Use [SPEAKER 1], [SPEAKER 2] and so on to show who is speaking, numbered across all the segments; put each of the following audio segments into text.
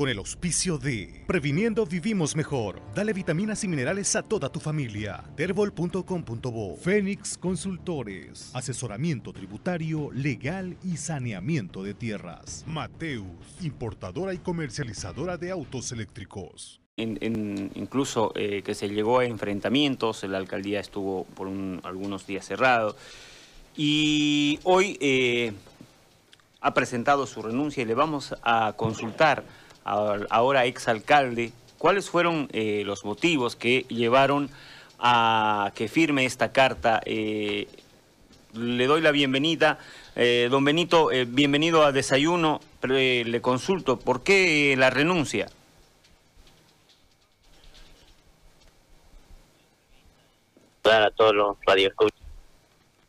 [SPEAKER 1] con el auspicio de Previniendo Vivimos Mejor. Dale vitaminas y minerales a toda tu familia. Terbol.com.bo Fénix Consultores. Asesoramiento tributario, legal y saneamiento de tierras. Mateus, importadora y comercializadora de autos eléctricos.
[SPEAKER 2] incluso eh, que se llegó a enfrentamientos, la alcaldía estuvo por algunos días cerrado. Y hoy eh, ha presentado su renuncia y le vamos a consultar ahora exalcalde, ¿cuáles fueron eh, los motivos que llevaron a que firme esta carta? Eh, le doy la bienvenida. Eh, don Benito, bienvenido a Desayuno. le consulto, ¿por qué la renuncia?
[SPEAKER 3] Para todos los radioescuchas.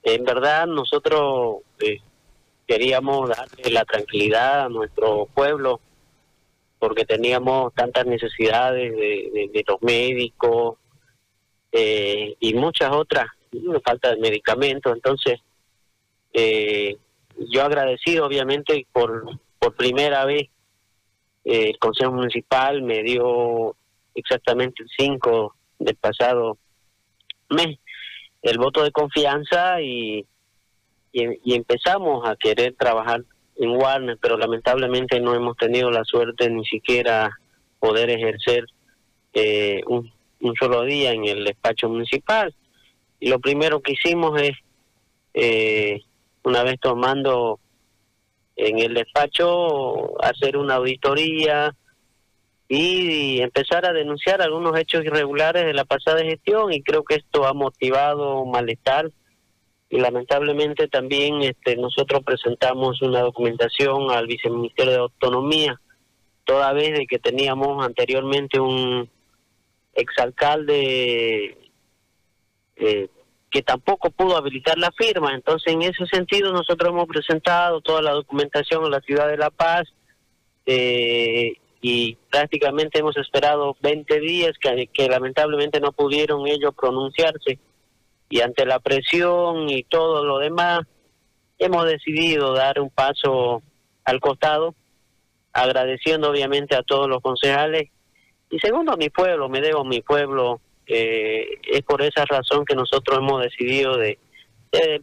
[SPEAKER 3] En verdad, nosotros queríamos darle la tranquilidad a nuestro pueblo porque teníamos tantas necesidades de, los médicos eh, y muchas otras, falta de medicamentos. Entonces, eh, yo agradecido obviamente por, por primera vez eh, el Consejo Municipal me dio exactamente el 5 del pasado mes el voto de confianza y, y empezamos a querer trabajar en Warner, pero lamentablemente no hemos tenido la suerte ni siquiera poder ejercer eh, un, solo día en el despacho municipal. Y lo primero que hicimos es, eh, una vez tomando en el despacho, hacer una auditoría y empezar a denunciar algunos hechos irregulares de la pasada gestión y creo que esto ha motivado malestar y lamentablemente también este, nosotros presentamos una documentación al viceministerio de Autonomía, toda vez de que teníamos anteriormente un exalcalde eh, que tampoco pudo habilitar la firma. Entonces, en ese sentido, nosotros hemos presentado toda la documentación a la ciudad de La Paz eh, y prácticamente hemos esperado 20 días que, que lamentablemente no pudieron ellos pronunciarse y ante la presión y todo lo demás, hemos decidido dar un paso al costado, agradeciendo obviamente a todos los concejales y segundo a mi pueblo, me debo a mi pueblo, es por esa razón que nosotros hemos decidido de,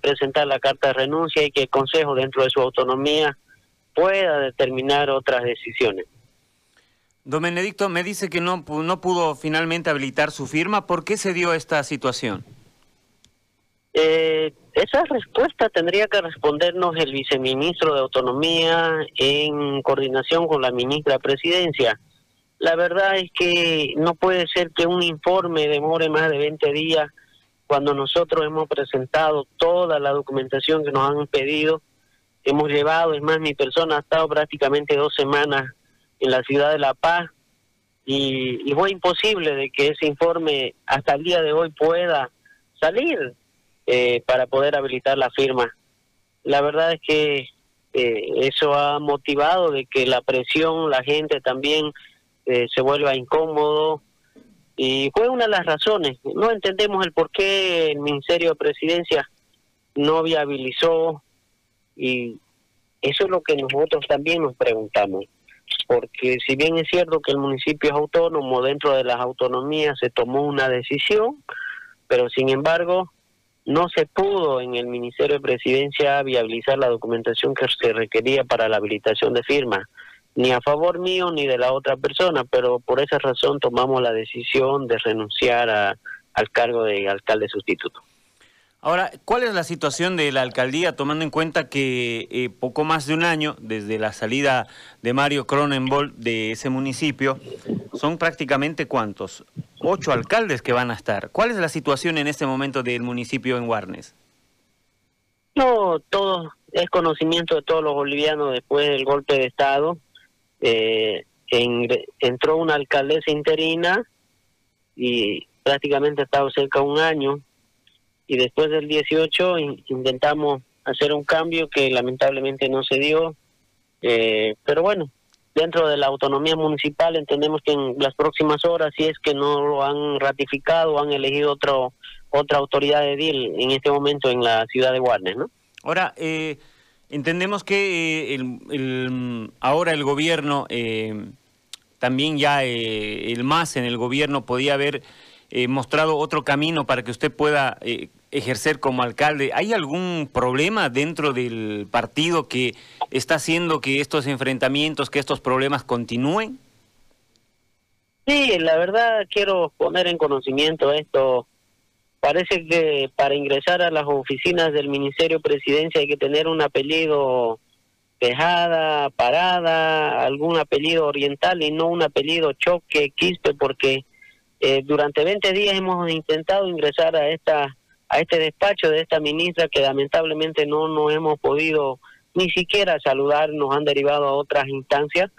[SPEAKER 3] presentar la carta de renuncia y que el Consejo dentro de su autonomía pueda determinar otras decisiones.
[SPEAKER 2] Don Benedicto, me dice que no, no pudo finalmente habilitar su firma. ¿Por qué se dio esta situación?
[SPEAKER 3] Eh, esa respuesta tendría que respondernos el viceministro de Autonomía en coordinación con la ministra de Presidencia. La verdad es que no puede ser que un informe demore más de 20 días cuando nosotros hemos presentado toda la documentación que nos han pedido. Hemos llevado, es más, mi persona ha estado prácticamente dos semanas en la ciudad de La Paz y, y fue imposible de que ese informe hasta el día de hoy pueda salir. Eh, para poder habilitar la firma. La verdad es que eh, eso ha motivado de que la presión, la gente también eh, se vuelva incómodo y fue una de las razones. No entendemos el por qué el Ministerio de Presidencia no viabilizó y eso es lo que nosotros también nos preguntamos. Porque si bien es cierto que el municipio es autónomo, dentro de las autonomías se tomó una decisión, pero sin embargo no se pudo en el Ministerio de Presidencia viabilizar la documentación que se requería para la habilitación de firma, ni a favor mío ni de la otra persona, pero por esa razón tomamos la decisión de renunciar al cargo de alcalde sustituto.
[SPEAKER 2] Ahora, ¿cuál es la situación de la alcaldía tomando en cuenta que eh, poco más de un año desde la salida de Mario Cronenbol de ese municipio, son prácticamente cuántos? Ocho alcaldes que van a estar. ¿Cuál es la situación en este momento del municipio en Guarnes?
[SPEAKER 3] No, todo es conocimiento de todos los bolivianos después del golpe de Estado. Eh, entró una alcaldesa interina y prácticamente ha estado cerca de un año y después del 18 intentamos hacer un cambio que lamentablemente no se dio, eh, pero bueno, dentro de la autonomía municipal entendemos que en las próximas horas, si es que no lo han ratificado, han elegido otro, otra autoridad de DIL en este momento en la ciudad de Warner, ¿no?
[SPEAKER 2] Ahora, eh, entendemos que eh, el, ahora el gobierno también ya eh, el MAS en el gobierno podía haber eh, mostrado otro camino para que usted pueda eh, ejercer como alcalde. ¿Hay algún problema dentro del partido que está haciendo que estos enfrentamientos, que estos problemas continúen?
[SPEAKER 3] Sí, la verdad quiero poner en conocimiento esto. Parece que para ingresar a las oficinas del Ministerio de Presidencia hay que tener un apellido Tejada, Parada, algún apellido oriental y no un apellido Choque, Quispe, porque eh, durante 20 días hemos intentado ingresar a esta a este despacho de esta ministra que lamentablemente no nos hemos podido ni siquiera saludar, nos han derivado a otras instancias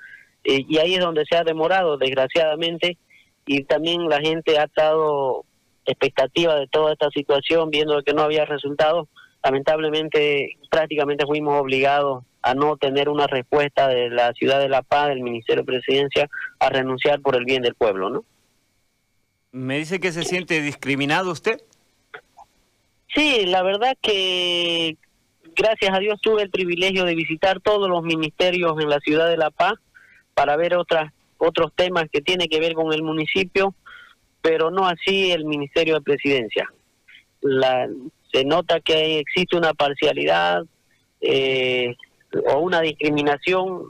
[SPEAKER 3] eh, y ahí es donde se ha demorado desgraciadamente y también la gente ha estado expectativa de toda esta situación viendo que no había resultados lamentablemente prácticamente fuimos obligados a no tener una respuesta de la ciudad de La Paz, del Ministerio de Presidencia, a renunciar por el bien del pueblo, ¿no?
[SPEAKER 2] ¿Me dice que se siente discriminado usted?
[SPEAKER 3] Sí, la verdad que gracias a Dios tuve el privilegio de visitar todos los ministerios en la ciudad de La Paz para ver otras otros temas que tienen que ver con el municipio, pero no así el Ministerio de Presidencia. La, se nota que existe una parcialidad eh, o una discriminación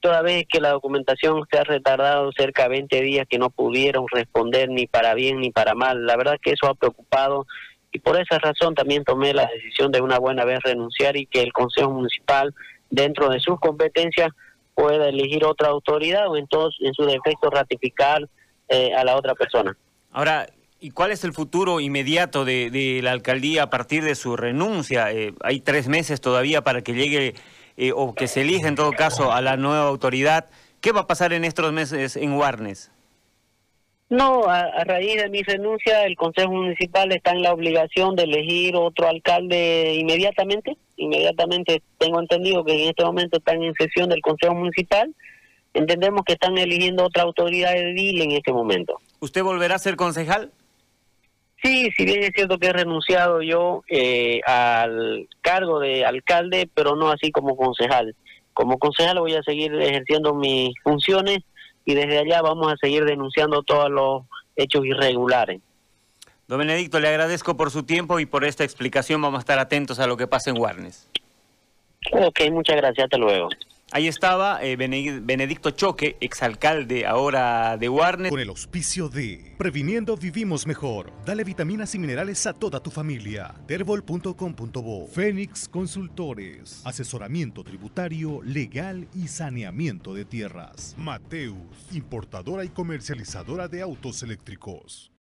[SPEAKER 3] toda vez que la documentación se ha retardado cerca de 20 días que no pudieron responder ni para bien ni para mal. La verdad que eso ha preocupado y por esa razón también tomé la decisión de una buena vez renunciar y que el Consejo Municipal, dentro de sus competencias, pueda elegir otra autoridad o entonces en su defecto ratificar eh, a la otra persona.
[SPEAKER 2] Ahora, ¿y cuál es el futuro inmediato de, la alcaldía a partir de su renuncia? Eh, hay tres meses todavía para que llegue eh, o que se elija en todo caso a la nueva autoridad. ¿Qué va a pasar en estos meses en Warnes?
[SPEAKER 3] No, a, raíz de mi renuncia, el Consejo Municipal está en la obligación de elegir otro alcalde inmediatamente. Inmediatamente tengo entendido que en este momento están en sesión del Consejo Municipal. Entendemos que están eligiendo otra autoridad de edil en este momento.
[SPEAKER 2] ¿Usted volverá a ser concejal?
[SPEAKER 3] Sí, si bien es cierto que he renunciado yo eh, al cargo de alcalde, pero no así como concejal. Como concejal voy a seguir ejerciendo mis funciones y desde allá vamos a seguir denunciando todos los hechos irregulares.
[SPEAKER 2] Don Benedicto, le agradezco por su tiempo y por esta explicación. Vamos a estar atentos a lo que pasa en Warnes.
[SPEAKER 3] Ok, muchas gracias. Hasta luego.
[SPEAKER 2] Ahí estaba eh, Benedicto Choque, exalcalde ahora de Warnes.
[SPEAKER 1] Con el auspicio de Previniendo Vivimos Mejor. Dale vitaminas y minerales a toda tu familia. Terbol.com.bo Fénix Consultores. Asesoramiento tributario, legal y saneamiento de tierras. Mateus, importadora y comercializadora de autos eléctricos.